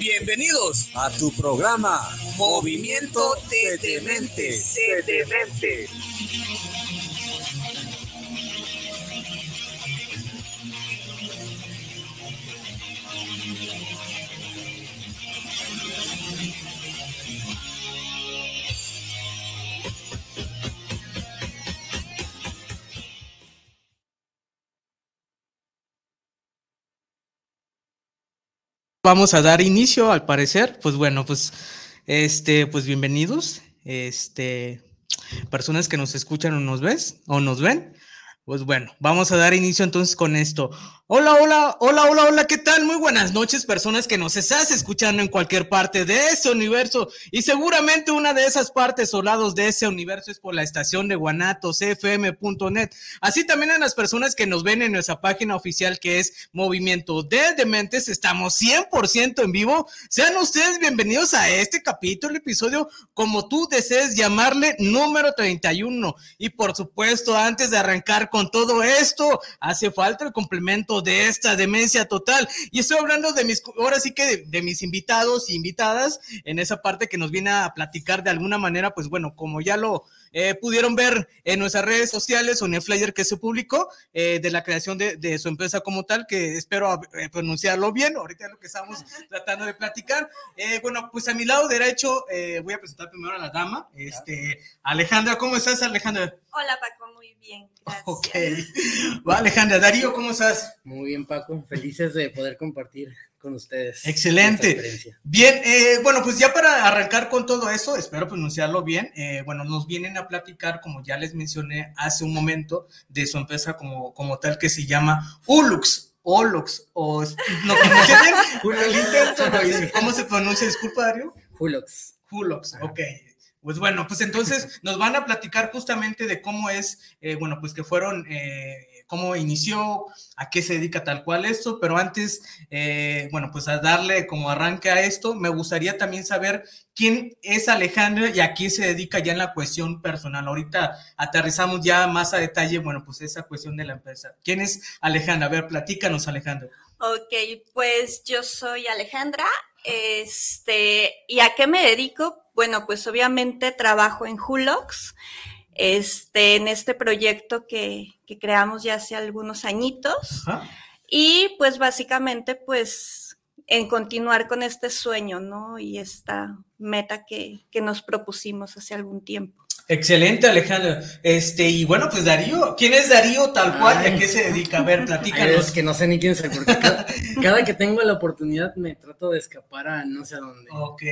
Bienvenidos a tu programa Movimiento de Dementes. De Dementes. Vamos a dar inicio, al parecer. Pues bueno, pues, este, pues bienvenidos. Este, personas que nos escuchan o nos ves o nos ven. Pues bueno, vamos a dar inicio entonces con esto. Hola, hola, hola, hola, hola, ¿qué tal? Muy buenas noches, personas que nos estás escuchando en cualquier parte de ese universo y seguramente una de esas partes o de ese universo es por la estación de guanatosfm.net. Así también a las personas que nos ven en nuestra página oficial que es Movimiento de Dementes, estamos 100% en vivo. Sean ustedes bienvenidos a este capítulo, episodio, como tú desees llamarle, número 31. Y por supuesto, antes de arrancar con todo esto, hace falta el complemento de esta demencia total. Y estoy hablando de mis, ahora sí que de, mis invitados e invitadas en esa parte que nos viene a platicar de alguna manera, pues bueno, como ya lo eh, pudieron ver en nuestras redes sociales o en el flyer que se publicó eh, de la creación de, su empresa como tal, que espero eh, pronunciarlo bien, ahorita es lo que estamos tratando de platicar. bueno, pues a mi lado derecho voy a presentar primero a la dama, este, Alejandra, ¿cómo estás Alejandra? Hola Paco, muy bien, gracias. Ok, va Alejandra, Darío, ¿cómo estás? Muy bien Paco, felices de poder compartir con ustedes. Excelente. Bien, eh, bueno, pues ya para arrancar con todo eso, espero pronunciarlo bien. Eh, bueno, nos vienen a platicar, como ya les mencioné hace un momento, de su empresa como, como tal que se llama Ulux. Olux, o no pronuncia bien, ¿cómo se pronuncia? Disculpa, Dario. Hulux. Hulux, ok. Pues bueno, pues entonces nos van a platicar justamente de cómo es, eh, bueno, pues que fueron cómo inició, a qué se dedica tal cual esto, pero antes, eh, bueno, pues a darle como arranque a esto, me gustaría también saber quién es Alejandra y a quién se dedica ya en la cuestión personal. Ahorita aterrizamos ya más a detalle, bueno, pues esa cuestión de la empresa. ¿Quién es Alejandra? A ver, platícanos, Alejandra. Ok, pues yo soy Alejandra. Este, ¿y a qué me dedico? Bueno, pues obviamente trabajo en Hulox este, en este proyecto que, creamos ya hace algunos añitos. Y pues básicamente, pues en continuar con este sueño, ¿no? Y esta meta que, nos propusimos hace algún tiempo. Excelente, Alejandro. Este, y bueno, pues Darío, ¿quién es Darío tal cual? ¿Y a qué se dedica? A ver, platícanos. Es que no sé ni quién soy, porque cada, que tengo la oportunidad me trato de escapar a no sé a dónde. Ok.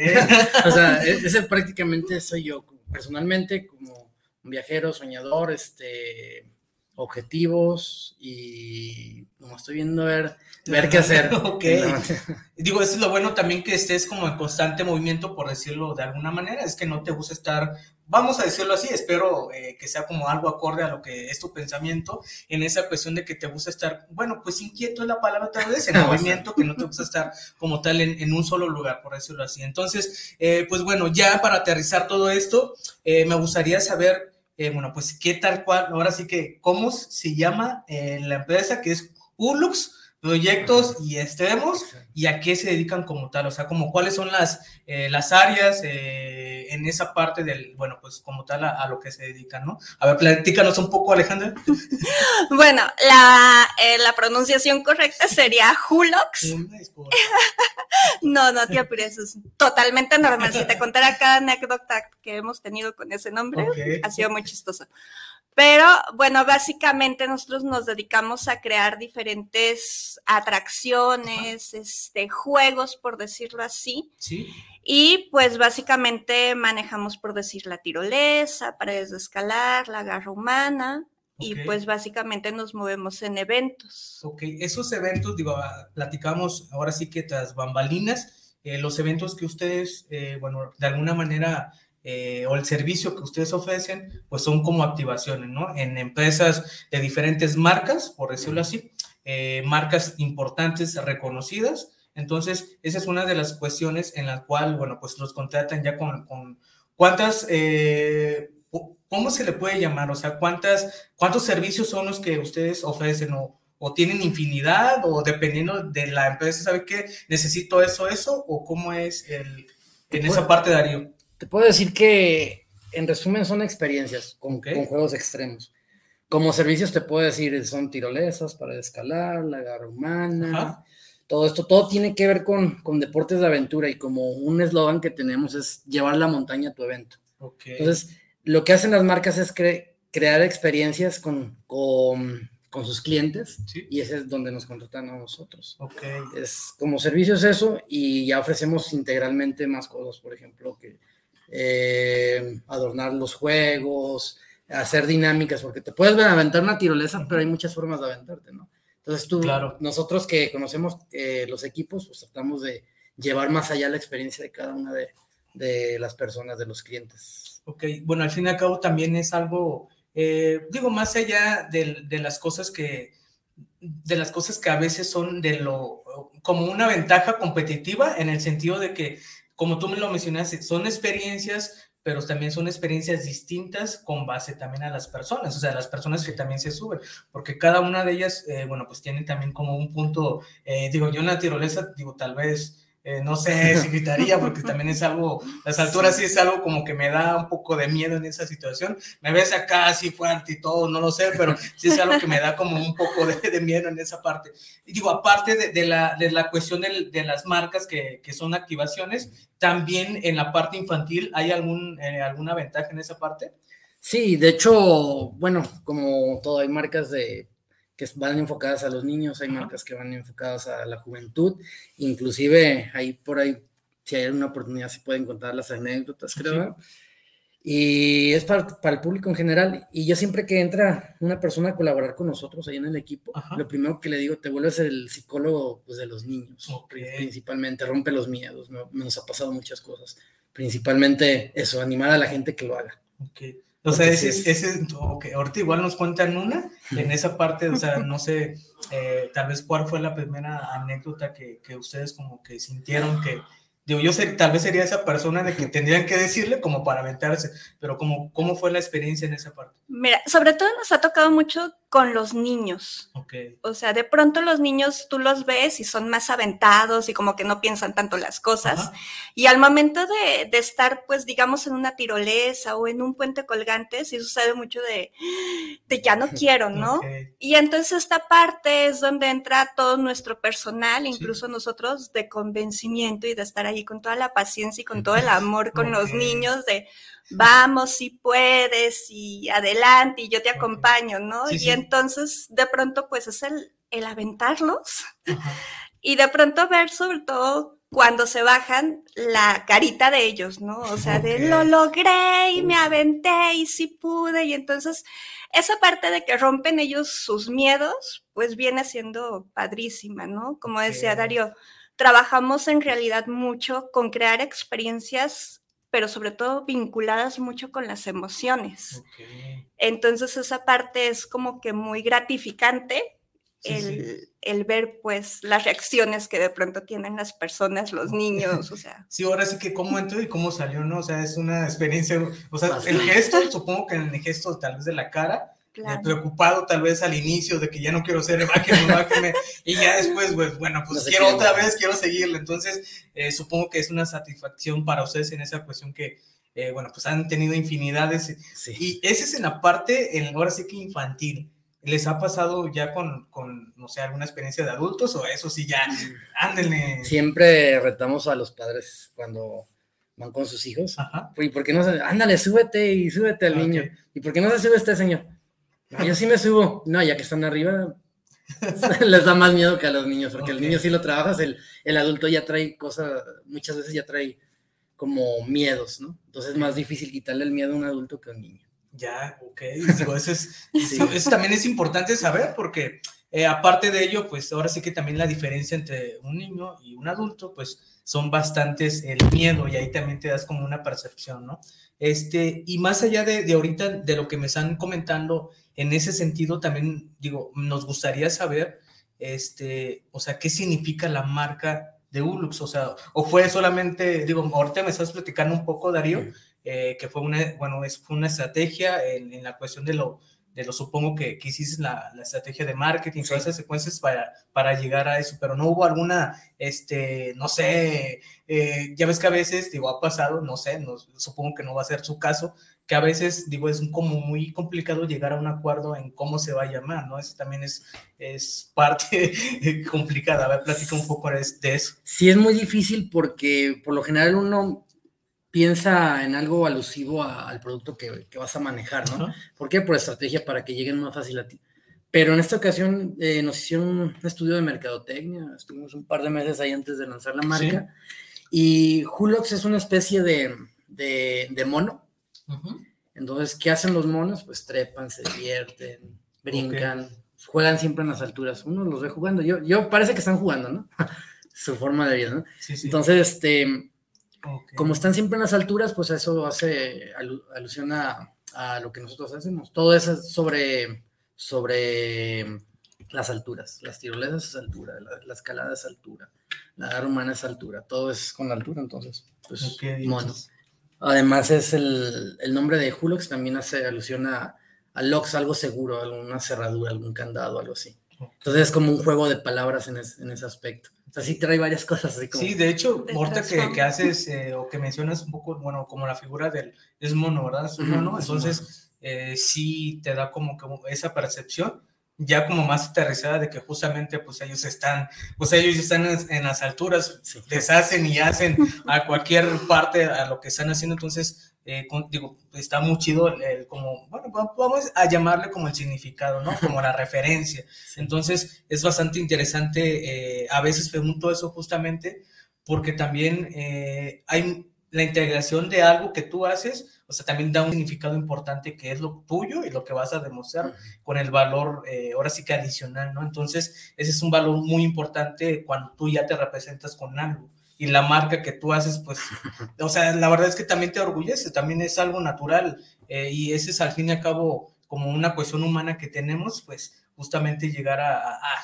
o sea, e-, ese prácticamente soy yo, personalmente, como un viajero, soñador, este, objetivos y como estoy viendo ver, ver qué hacer. ok. Digo, eso es lo bueno también que estés como en constante movimiento, por decirlo de alguna manera, es que no te gusta estar, vamos a decirlo así, espero eh, que sea como algo acorde a lo que es tu pensamiento, en esa cuestión de que te gusta estar, bueno, pues inquieto es la palabra tal vez, en movimiento, que no te gusta estar como tal en, un solo lugar, por decirlo así. Entonces, eh, pues bueno, ya para aterrizar todo esto, eh, me gustaría saber eh, bueno, pues qué tal cual, ahora sí que, ¿cómo se llama la empresa que es Ulux? proyectos y extremos y a qué se dedican como tal, o sea, como cuáles son las, eh, las áreas en esa parte del, bueno, pues como tal a, lo que se dedican, ¿no? A ver, platícanos un poco, Alejandra. bueno, la, la pronunciación correcta sería Hulox. no, no te apures, es totalmente normal. Si te contara cada anécdota que hemos tenido con ese nombre, ha sido muy chistoso. Pero bueno, básicamente nosotros nos dedicamos a crear diferentes atracciones, este, juegos, por decirlo así. Sí. Y pues básicamente manejamos, por decir, la tirolesa, paredes de escalar, la garra humana. Y Ok. pues básicamente nos movemos en eventos. Ok, esos eventos, digo, ah, platicamos ahora sí que tras bambalinas, eh, los eventos que ustedes, eh, bueno, de alguna manera, eh, o el servicio que ustedes ofrecen, pues son como activaciones, ¿no? En empresas de diferentes marcas, por decirlo así, eh, marcas importantes, reconocidas. Entonces, esa es una de las cuestiones en la cual, bueno, pues los contratan ya con, con cuántas, eh, ¿cómo se le puede llamar? O sea, ¿cuántas, ¿cuántos servicios son los que ustedes ofrecen o, o tienen infinidad o dependiendo de la empresa, ¿sabe qué? ¿Necesito eso, eso? ¿O cómo es el, en esa parte, Darío? Te puedo decir que, en resumen, son experiencias con, juegos extremos. Como servicios te puedo decir, son tirolesas para escalar, la garra humana, Ajá. todo esto, todo tiene que ver con, con deportes de aventura y como un eslogan que tenemos es llevar la montaña a tu evento. Entonces, lo que hacen las marcas es cre- crear experiencias con, con, con sus clientes Sí. y ese es donde nos contratan a nosotros. Ok. Es como servicio es eso y ya ofrecemos integralmente más cosas, por ejemplo, que eh, adornar los juegos, hacer dinámicas, porque te puedes aventar una tirolesa, pero hay muchas formas de aventarte, ¿no? Entonces tú, Claro. nosotros que conocemos eh, los equipos, pues tratamos de llevar más allá la experiencia de cada una de, de las personas, de los clientes. Ok, bueno, al fin y al cabo también es algo, eh, digo, más allá de, de las cosas que, de las cosas que a veces son de lo, como una ventaja competitiva en el sentido de que, como tú me lo mencionaste, son experiencias, pero también son experiencias distintas con base también a las personas, o sea, las personas que también se suben, porque cada una de ellas, eh, bueno, pues tienen también como un punto, eh, digo, yo en la tirolesa, digo, tal vez... eh, no sé si gritaría porque también es algo, las alturas sí es algo como que me da un poco de miedo en esa situación. Me ves acá así fuerte y todo, no lo sé, pero sí es algo que me da como un poco de, de miedo en esa parte. Y digo, aparte de, de la, de la cuestión de, las marcas que, que son activaciones, también en la parte infantil, ¿hay algún, eh, alguna ventaja en esa parte? Sí, de hecho, bueno, como todo, hay marcas de que van enfocadas a los niños, hay marcas que van enfocadas a la juventud, inclusive ahí por ahí, si hay una oportunidad, se pueden contar las anécdotas, creo. Sí. Y es para, para el público en general. Y yo siempre que entra una persona a colaborar con nosotros ahí en el equipo, Ajá. lo primero que le digo, te vuelves el psicólogo pues, de los niños, Ok. principalmente, rompe los miedos, ¿no? nos ha pasado muchas cosas. Principalmente eso, animar a la gente que lo haga. Ok. O sea, ese, sí es- es- ese, ok, ahorita igual nos cuentan una, en esa parte, o sea, no sé, eh, tal vez cuál fue la primera anécdota que, que ustedes como que sintieron que, digo, yo sé, tal vez sería esa persona de que tendrían que decirle como para aventarse, pero como, ¿cómo fue la experiencia en esa parte? Mira, sobre todo nos ha tocado mucho con los niños. Ok, O sea, de pronto los niños tú los ves y son más aventados y como que no piensan tanto las cosas. Ajá. Y al momento de, de estar, pues, digamos, en una tirolesa o en un puente colgante, sí sucede mucho de, de ya no quiero, ¿no? Y entonces esta parte es donde entra todo nuestro personal, incluso nosotros, de convencimiento y de estar ahí con toda la paciencia y con todo el amor con los niños, de vamos, si puedes, y adelante, y yo te acompaño, ¿no? Sí, y sí. entonces, de pronto, pues es el, el aventarlos ajá, y de pronto ver sobre todo cuando se bajan la carita de ellos, ¿no? O sea, de lo logré y me aventé y sí pude y entonces esa parte de que rompen ellos sus miedos, pues viene siendo padrísima, ¿no? Como decía Ok. Darío, trabajamos en realidad mucho con crear experiencias, pero sobre todo vinculadas mucho con las emociones. Entonces esa parte es como que muy gratificante Sí, el, sí. el ver pues las reacciones que de pronto tienen las personas, los niños, o sea. Sí, ahora sí que cómo entró y cómo salió, ¿no? O sea, es una experiencia, o sea, el gesto, supongo que en el gesto tal vez de la cara, eh, Claro. preocupado tal vez al inicio de que ya no quiero ser, bájeme, bájeme, y ya después, pues, bueno, pues No quiero quiere otra vez, quiero seguirle. Entonces, eh, supongo que es una satisfacción para ustedes en esa cuestión que, eh, bueno, pues han tenido infinidades. Sí. Y ese es en la parte, en, ahora sí que infantil. ¿Les ha pasado ya con, con, no sé, alguna experiencia de adultos o eso sí ya, ándenle? Siempre retamos a los padres cuando van con sus hijos. Ajá. ¿Y por qué no se, ándale, súbete y súbete al Ah, niño? ¿Y por qué no se sube este señor? Yo sí me subo. No, ya que están arriba, les da más miedo que a los niños, porque el niño sí lo trabajas, el, el adulto ya trae cosas, muchas veces ya trae como miedos, ¿no? Entonces es más difícil quitarle el miedo a un adulto que a un niño. Ya, ok. Digo, eso, es, eso- eso también es importante saber porque eh, aparte de ello, pues ahora sí que también la diferencia entre un niño y un adulto, pues son bastantes el miedo y ahí también te das como una percepción, ¿no? Este, y más allá de, de ahorita, de lo que me están comentando, en ese sentido también, digo, nos gustaría saber, este, o sea, qué significa la marca de Ulux, o sea, o fue solamente, digo, ahorita me estás platicando un poco, Darío, eh, que fue una, bueno, es, fue una estrategia en, en la cuestión de lo, de lo supongo que, que hiciste la, la estrategia de marketing, todas esas secuencias para, para llegar a eso, pero no hubo alguna, este, no sé, eh, ya ves que a veces, digo, ha pasado, no sé, no, supongo que no va a ser su caso, que a veces, digo, es como muy complicado llegar a un acuerdo en cómo se va a llamar, ¿no? Eso también es, es parte complicada. A ver, platica un poco de eso. Sí, es muy difícil porque por lo general uno piensa en algo alusivo a- al producto que, que vas a manejar, ¿no? ¿Por qué? Por estrategia, para que lleguen más fácil a ti. Pero en esta ocasión eh, nos hicieron un estudio de mercadotecnia, estuvimos un par de meses ahí antes de lanzar la marca, y Hulox es una especie de, de- de mono. Ujú. Entonces, ¿qué hacen los monos? Pues trepan, se divierten, brincan, juegan siempre en las alturas. Uno los ve jugando. Yo, yo parece que están jugando, ¿no? Su forma de vida, ¿no? Sí, sí. Entonces, este, Como están siempre en las alturas, pues eso hace alu- alusión a, a lo que nosotros hacemos. Todo eso es sobre, sobre las alturas. Las tirolesas es altura, la, la escalada es altura, la dar humana es altura. Todo es con la altura, entonces, pues, mono. entonces- Además, es el, el nombre de Hulox también hace alusión a, a Lox, algo seguro, alguna cerradura, algún candado, algo así. Entonces es como un juego de palabras en, es- en ese aspecto. O sea, sí trae varias cosas así como... Sí, de hecho, ahorita que, que haces eh, o que mencionas un poco, bueno, como la figura del es mono, ¿verdad? Es mono, es un entonces eh, sí te da como, como esa percepción ya como más aterrizada de que justamente pues ellos están, pues ellos están en, en las alturas, Sí. deshacen y hacen a cualquier parte a lo que están haciendo, entonces eh, con- digo, está muy chido el, el como, bueno, va- vamos a llamarle como el significado, ¿no? Como la referencia. Entonces es bastante interesante, eh, a veces pregunto eso justamente porque también eh, hay la integración de algo que tú haces, o sea, también da un significado importante que es lo tuyo y lo que vas a demostrar con el valor, eh, ahora sí que adicional, ¿no? Entonces, ese es un valor muy importante cuando tú ya te representas con algo. Y la marca que tú haces, pues, o sea, la verdad es que también te orgullece, también es algo natural. eh, y ese es al fin y al cabo como una cuestión humana que tenemos, pues, justamente llegar a, a- a-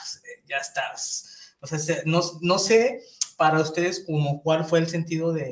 ya estás. O sea, se- no, no sé para ustedes como cuál fue el sentido de,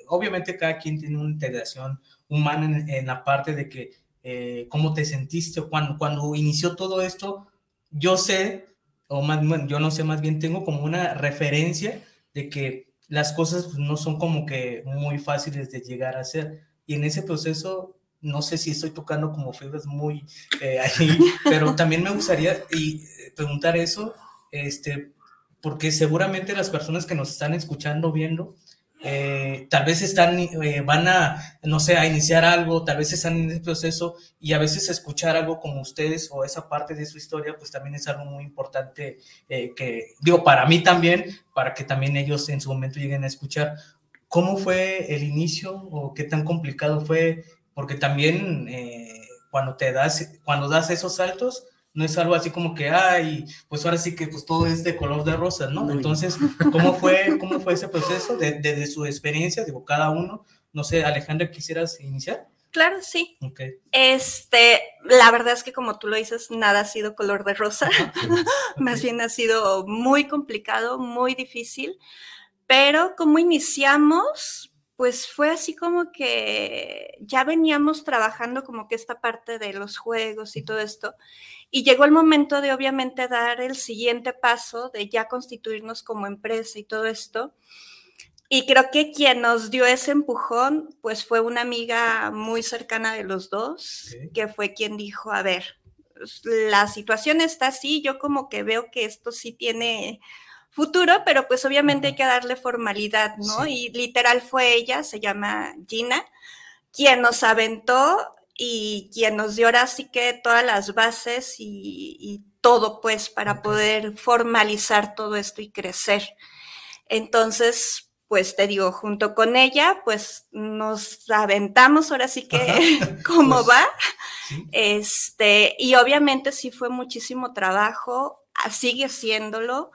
eh, obviamente cada quien tiene una integración humana en, en la parte de que eh, cómo te sentiste cuando, cuando inició todo esto. Yo sé, o más, bueno, yo no sé, más bien tengo como una referencia de que las cosas pues, no son como que muy fáciles de llegar a ser. Y en ese proceso, no sé si estoy tocando como fibras muy eh, ahí, pero también me gustaría y, eh, preguntar eso, este, porque seguramente las personas que nos están escuchando, viendo, eh, tal vez están, eh, van a, no sé, a iniciar algo, tal vez están en ese proceso y a veces escuchar algo como ustedes o esa parte de su historia, pues también es algo muy importante eh, que, digo, para mí también, para que también ellos en su momento lleguen a escuchar. ¿Cómo fue el inicio o qué tan complicado fue? Porque también eh, cuando te das, cuando das esos saltos, no es algo así como que, ay, pues ahora sí que pues todo es de color de rosa, ¿no? Muy Entonces, ¿cómo fue, cómo fue ese proceso de- desde su experiencia, digo, cada uno? No sé, Alejandra, ¿quisieras iniciar? Claro, sí. Ok. Este, la verdad es que como tú lo dices, nada ha sido color de rosa. Más bien ha sido muy complicado, muy difícil. Pero como iniciamos, pues fue así como que ya veníamos trabajando como que esta parte de los juegos y todo esto. Y llegó el momento de obviamente dar el siguiente paso, de ya constituirnos como empresa y todo esto. Y creo que quien nos dio ese empujón, pues fue una amiga muy cercana de los dos, que fue quien dijo, a ver, pues, la situación está así, yo como que veo que esto sí tiene futuro, pero pues obviamente hay que darle formalidad, ¿no? Sí. Y literal fue ella, se llama Gina, quien nos aventó y quien nos dio ahora sí que todas las bases y, y todo pues para poder formalizar todo esto y crecer. Entonces, pues te digo, junto con ella, pues nos aventamos ahora sí que cómo Pues, va. Sí. Este, y obviamente sí fue muchísimo trabajo, ah, sigue siéndolo.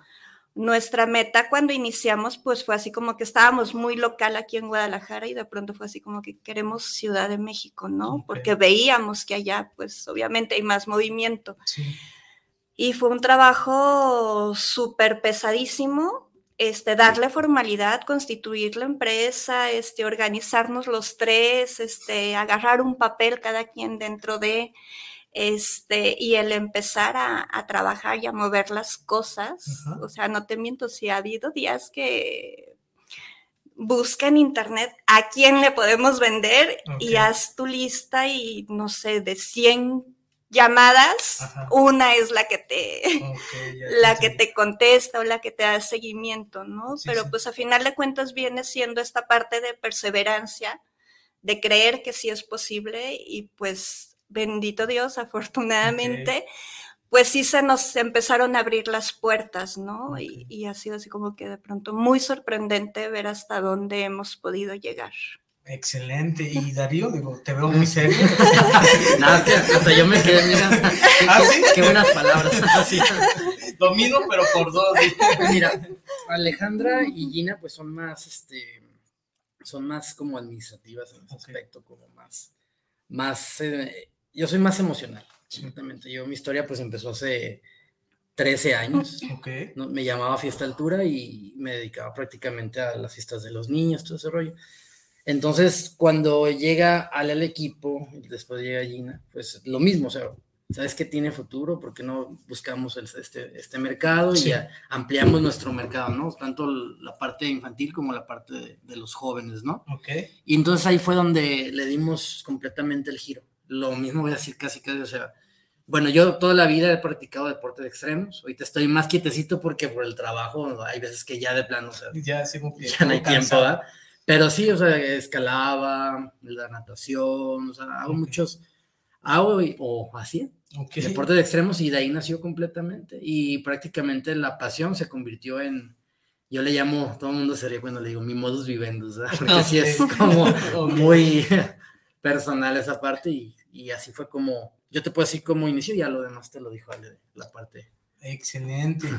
Nuestra meta cuando iniciamos, pues fue así como que estábamos muy local aquí en Guadalajara y de pronto fue así como que queremos Ciudad de México, ¿no? Porque veíamos que allá, pues obviamente hay más movimiento. Sí. Y fue un trabajo súper pesadísimo, este, darle formalidad, constituir la empresa, este, organizarnos los tres, este, agarrar un papel cada quien dentro de, este, y el empezar a, a trabajar y a mover las cosas. Ajá. O sea, no te miento, si ha habido días que busca en internet a quién le podemos vender y haz tu lista y no sé, de 100 llamadas, Ajá. una es la que te ya la que te contesta o la que te da seguimiento, ¿no? Sí, Pero sí. pues a final de cuentas viene siendo esta parte de perseverancia, de creer que sí es posible y pues bendito Dios, afortunadamente, pues sí se nos empezaron a abrir las puertas, ¿no? Y, ha sido así como que de pronto muy sorprendente ver hasta dónde hemos podido llegar. Excelente. Y Darío, digo, te veo muy serio. Nada, que hasta yo me quedé, mira, ¿Ah, sí? qué buenas palabras. Así. Domino, pero por dos. Mira, Alejandra y Gina pues son más, este, son más como administrativas en ese aspecto, como más, más, eh, yo soy más emocional, absolutamente. Yo, mi historia pues empezó hace 13 años. Ok. ¿no? Me llamaba Fiesta Altura y me dedicaba prácticamente a las fiestas de los niños, todo ese rollo. Entonces, cuando llega al, al equipo, después llega Gina, pues lo mismo, o sea, ¿sabes que tiene futuro? ¿Por qué no buscamos el- este, este mercado Sí. y a- ampliamos nuestro mercado, ¿no? Tanto la parte infantil como la parte de, de los jóvenes, ¿no? Ok. Y entonces ahí fue donde le dimos completamente el giro. Lo mismo voy a decir casi casi, o sea, bueno, yo toda la vida he practicado deporte de extremos. Ahorita estoy más quietecito porque por el trabajo hay veces que ya de plano, o sea, Ya, sí, que ya no hay tiempo. ¿verdad? Pero sí, o sea, escalaba, la natación, o sea, hago Ok. muchos, hago o así, Ok. deporte de extremos y de ahí nació completamente. Y prácticamente la pasión se convirtió en, yo le llamo, todo el mundo sería cuando le digo mi modus vivendus, ¿verdad? Porque sí es como muy personal esa parte y, y así fue como, yo te puedo decir cómo inició y ya lo demás te lo dijo Ale, la parte. Excelente.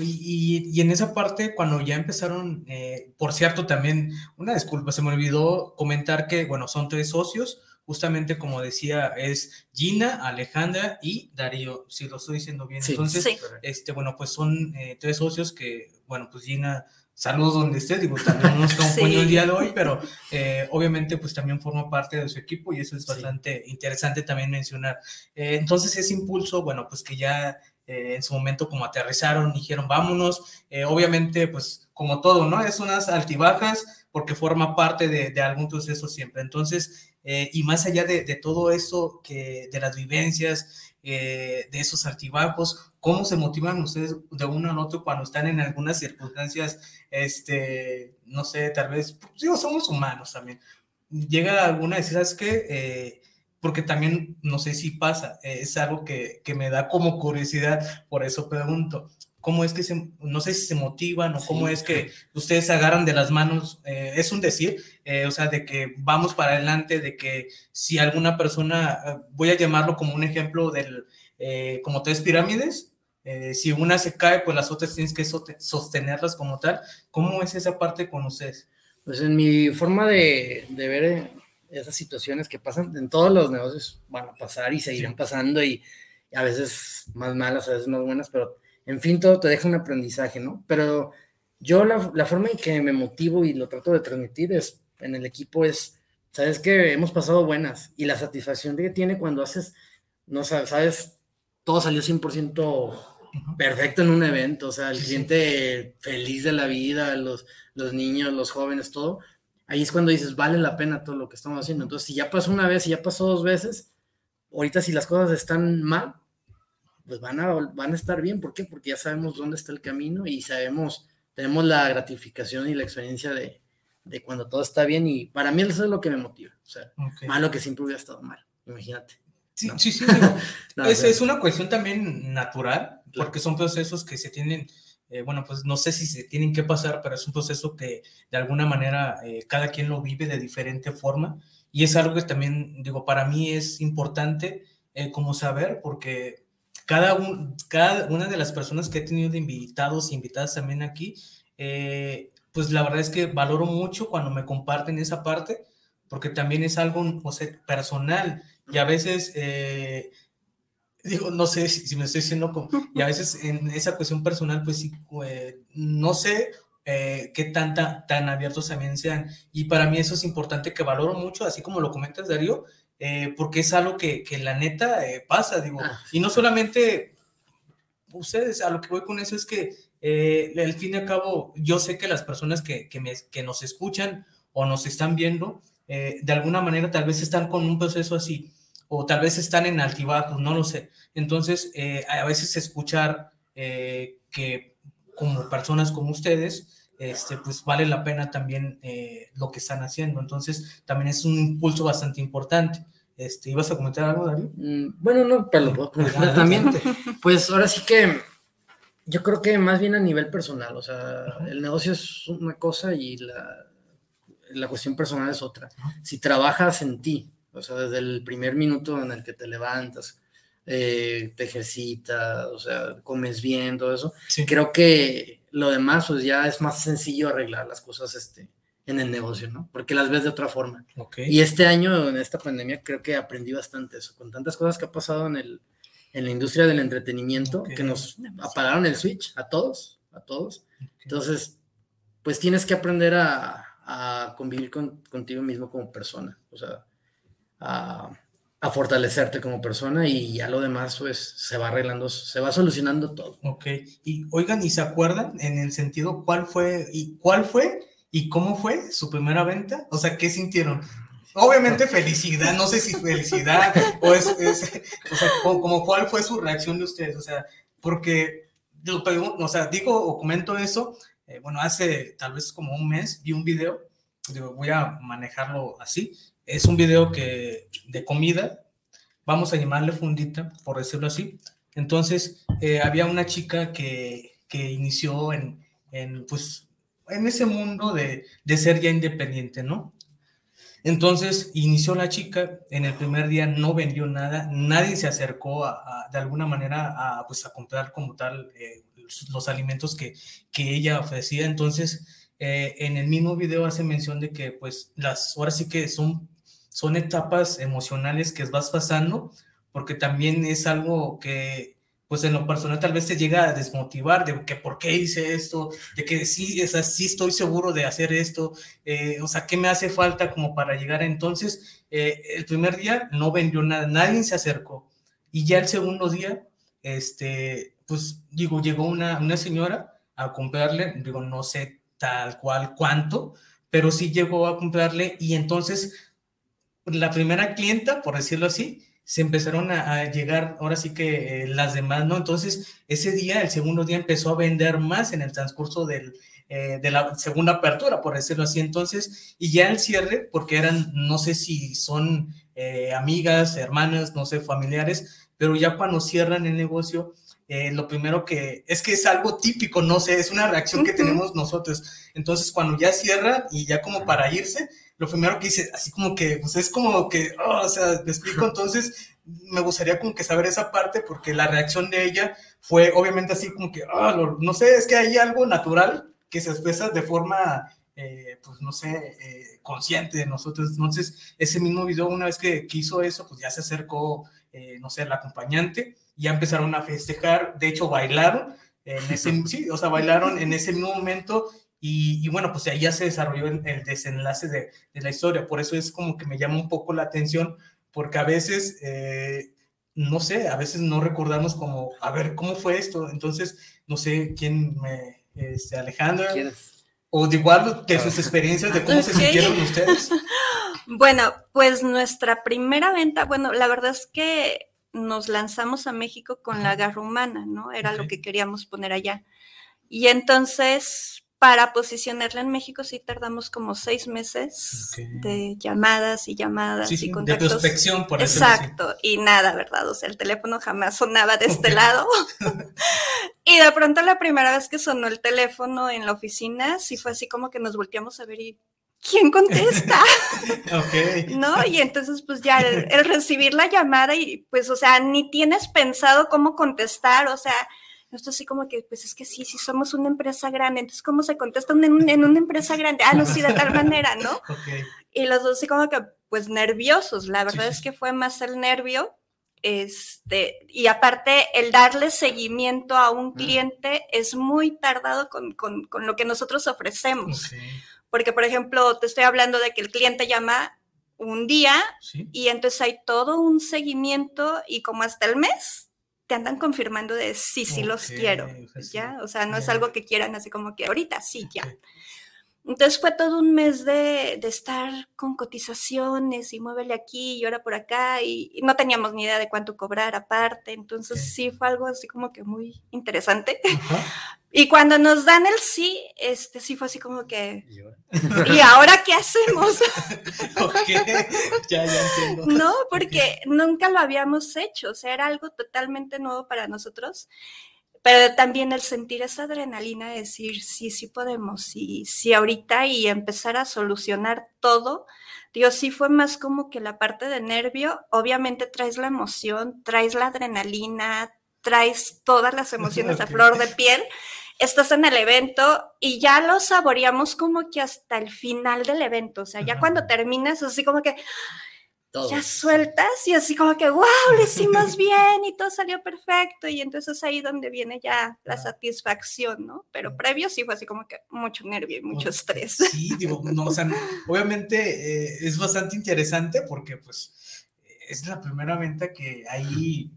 Y, y en esa parte, cuando ya empezaron, eh, por cierto, también, una disculpa, se me olvidó comentar que, bueno, son tres socios, justamente como decía, es Gina, Alejandra y Darío, si lo estoy diciendo bien. Sí. Entonces, Sí. este, bueno, pues son eh, tres socios que, bueno, pues Gina, saludos donde estés, digo, también no nos acompañó Sí. el día de hoy, pero eh, obviamente pues también forma parte de su equipo y eso es Sí. bastante interesante también mencionar. Eh, entonces ese impulso, bueno, pues que ya eh, en su momento como aterrizaron, dijeron vámonos, eh, obviamente pues como todo, ¿no? Es unas altibajas porque forma parte de, de algún proceso siempre. Entonces, eh, y más allá de, de todo eso, que de las vivencias, eh, de esos altibajos, ¿cómo se motivan ustedes de uno al otro cuando están en algunas circunstancias, este, no sé, tal vez, pues, digo, somos humanos también. Llega alguna de esas que, porque también, no sé si pasa, eh, es algo que, que, me da como curiosidad, por eso pregunto, ¿cómo es que se, no sé si se motivan o sí. cómo es que ustedes se agarran de las manos? Eh, es un decir, eh, o sea, de que vamos para adelante, de que si alguna persona, eh, voy a llamarlo como un ejemplo del, eh, como tres pirámides, eh, si una se cae, pues las otras tienes que sostenerlas como tal. ¿Cómo es esa parte con ustedes? Pues en mi forma de, de ver esas situaciones que pasan, en todos los negocios van a pasar y seguirán sí. pasando y, a veces más malas, a veces más buenas, pero en fin, todo te deja un aprendizaje, ¿no? Pero yo la, la forma en que me motivo y lo trato de transmitir es, en el equipo es, sabes que hemos pasado buenas y la satisfacción que tiene cuando haces, no sabes, sabes todo salió 100% perfecto en un evento, o sea, el cliente feliz de la vida, los, los niños, los jóvenes, todo, ahí es cuando dices, vale la pena todo lo que estamos haciendo. Entonces, si ya pasó una vez, si ya pasó dos veces, ahorita si las cosas están mal, pues van a, van a estar bien. ¿Por qué? Porque ya sabemos dónde está el camino y sabemos, tenemos la gratificación y la experiencia de, de cuando todo está bien y para mí eso es lo que me motiva. O sea, okay. malo que siempre hubiera estado mal. imagínate. Sí, No. sí, sí. digo, No, es, es una cuestión también natural, porque son procesos que se tienen, eh, bueno, pues no sé si se tienen que pasar, pero es un proceso que de alguna manera eh, cada quien lo vive de diferente forma y es algo que también, digo, para mí es importante eh, como saber, porque cada, un- cada una de las personas que he tenido de invitados e invitadas también aquí, eh, pues la verdad es que valoro mucho cuando me comparten esa parte, porque también es algo, o sea, personal y a veces, eh, digo, no sé si, si me estoy diciendo, como- y a veces en esa cuestión personal, pues sí, eh, no sé eh, qué tanta, tan abiertos también sean. Y para mí eso es importante que valoro mucho, así como lo comentas, Darío, eh, porque es algo que, que la neta eh, pasa, digo, Ah, y no solamente ustedes, a lo que voy con eso es que eh, al fin y al cabo, yo sé que las personas que, que, me- que nos escuchan o nos están viendo, de alguna manera tal vez están con un proceso así, o tal vez están en altibajos, no lo sé. Entonces, a veces escuchar que como personas como ustedes, este, pues vale la pena también eh, lo que están haciendo. Entonces, también es un impulso bastante importante. Este, ¿Ibas a comentar algo, Darío? Mm, Bueno, no, pero lo puedo comentar también. Pues ahora sí que yo creo que más bien a nivel personal, o sea, el negocio es una cosa y la, la cuestión personal es otra. Si trabajas en ti, o sea, desde el primer minuto en el que te levantas, eh, te ejercitas, o sea, comes bien, todo eso, Sí. creo que lo demás, pues ya es más sencillo arreglar las cosas este, en el negocio, ¿no? Porque las ves de otra forma. Ok. Y este año, en esta pandemia, creo que aprendí bastante eso, con tantas cosas que ha pasado en, el, en la industria del entretenimiento, que nos apagaron el switch a todos, a todos. Entonces, pues tienes que aprender a, a convivir con- contigo mismo como persona, o sea, a, a fortalecerte como persona y ya lo demás, pues, se va arreglando, se va solucionando todo. Ok, y oigan, ¿y se acuerdan en el sentido cuál fue y cuál fue y cómo fue su primera venta? O sea, ¿qué sintieron? Obviamente felicidad, no sé si felicidad o es, es- o sea, como, como cuál fue su reacción de ustedes, o sea, porque, o sea, digo o comento eso, eh, bueno, hace tal vez como un mes vi un video, digo, voy a manejarlo así, es un video que, de comida, vamos a llamarle fundita, por decirlo así, entonces, eh, había una chica que, que inició en, en, pues, en ese mundo de, de ser ya independiente, ¿no? Entonces, inició la chica, en el primer día no vendió nada, nadie se acercó a, de alguna manera a, pues, a comprar como tal eh, los, los alimentos que, que ella ofrecía. Entonces, eh, en el mismo video hace mención de que, pues, las, ahora sí que son, son etapas emocionales que vas pasando, porque también es algo que, pues en lo personal tal vez te llega a desmotivar de que por qué hice esto, de que sí, o sea, sí estoy seguro de hacer esto, eh, o sea, ¿qué me hace falta como para llegar? Entonces, eh, el primer día no vendió nada, nadie se acercó. Y ya el segundo día, este, pues digo, llegó una, una señora a comprarle, digo, no sé tal cual cuánto, pero sí llegó a comprarle y entonces la primera clienta, por decirlo así, se empezaron a, llegar, ahora sí que eh, las demás, ¿no? Entonces, ese día, el segundo día, empezó a vender más en el transcurso del, eh, de la segunda apertura, por decirlo así. Entonces, y ya el cierre, porque eran, no sé si son eh, amigas, hermanas, no sé, familiares, pero ya cuando cierran el negocio, eh, lo primero que es que es algo típico, no sé, es una reacción que tenemos nosotros. Entonces, cuando ya cierran y ya como para irse, lo primero que hice, así como que, pues es como que, oh, o sea, me explico, entonces me gustaría como que saber esa parte porque la reacción de ella fue obviamente así como que, ah, lo- no sé, es que hay algo natural que se expresa de forma, eh, pues no sé, eh, consciente de nosotros. Entonces, ese mismo video, una vez que, que hizo eso, pues ya se acercó, eh, no sé, la acompañante, ya empezaron a festejar, de hecho bailaron, en ese, sí, o sea, bailaron en ese mismo momento y, y bueno, pues ahí ya se desarrolló el, el desenlace de, de la historia. Por eso es como que me llama un poco la atención, porque a veces, eh, no sé, a veces no recordamos como, a ver, ¿cómo fue esto? Entonces, no sé quién me, este, Alejandra, o de igual de sus experiencias, de cómo se Ok. sintieron ustedes. Bueno, pues nuestra primera venta, bueno, la verdad es que nos lanzamos a México con la garra humana, ¿no? Era lo que queríamos poner allá. Y entonces para posicionarla en México sí tardamos como seis meses de llamadas y llamadas Sí, y de contactos. prospección, por. Exacto, y nada, ¿verdad? O sea, el teléfono jamás sonaba de este lado. y de pronto la primera vez que sonó el teléfono en la oficina, sí fue así como que nos volteamos a ver y ¿quién contesta? Ok. ¿No? Y entonces pues ya el, el recibir la llamada y pues, o sea, ni tienes pensado cómo contestar, o sea, esto así como que, pues es que sí, sí somos una empresa grande, entonces ¿cómo se contesta en, un- en una empresa grande? Ah, no, sí, de tal manera, ¿no? Ok. Y los dos así como que, pues nerviosos, la verdad sí, es que fue más el nervio, este, y aparte el darle seguimiento a un cliente es muy tardado con, con- con lo que nosotros ofrecemos. Ok. Porque, por ejemplo, te estoy hablando de que el cliente llama un día Sí. y entonces hay todo un seguimiento y como hasta el mes te andan confirmando de sí, sí los Ok, quiero, o sea. ¿ya? O sea, no es algo que quieran así como que ahorita, sí, ya. Entonces fue todo un mes de, de estar con cotizaciones y muévele aquí y ahora por acá y, y no teníamos ni idea de cuánto cobrar aparte, entonces Ok. sí fue algo así como que muy interesante. Ajá. Y cuando nos dan el sí, este sí fue así como que, Y ahora- ¿y ahora qué hacemos? Ok. Ya, ya entiendo. No, porque nunca lo habíamos hecho, o sea, era algo totalmente nuevo para nosotros, pero también el sentir esa adrenalina, de decir, sí, sí podemos, sí, sí ahorita y empezar a solucionar todo, digo, sí fue más como que la parte de nervio, obviamente traes la emoción, traes la adrenalina, traes todas las emociones a flor de piel. Estás en el evento y ya lo saboreamos como que hasta el final del evento, o sea, ya cuando terminas, así como que, ya sueltas y así como que, wow, lo hicimos bien y todo salió perfecto. Y entonces ahí donde viene ya la satisfacción, ¿no? Pero previo sí fue así como que mucho nervio y mucho estrés. Sí, digo, no, o sea, obviamente eh, es bastante interesante porque pues es la primera venta que ahí,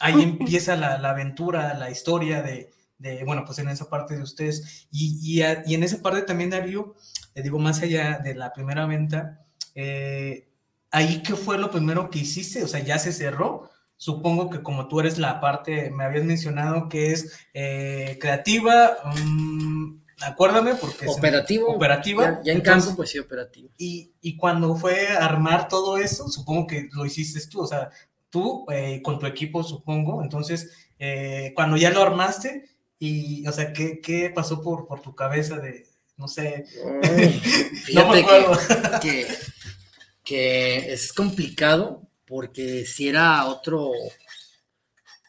ahí empieza la, la aventura, la historia de, de, bueno, pues en esa parte de ustedes y, y, a- y en esa parte también, Darío, eh, digo, más allá de la primera venta, eh, ahí qué fue lo primero que hiciste, o sea, ya se cerró. Supongo que como tú eres la parte, me habías mencionado que es eh, creativa, mm, acuérdame porque... me- Operativo. Operativa. Ya, ya en Entonces, campo, pues sí, operativo. Y, y cuando fue armar todo eso, supongo que lo hiciste tú, o sea, tú eh, con tu equipo, supongo. Entonces, eh, cuando ya lo armaste, y, o sea, ¿qué, qué pasó por, por tu cabeza de, no sé, Ay, no Fíjate que, que, que es complicado porque si era otro,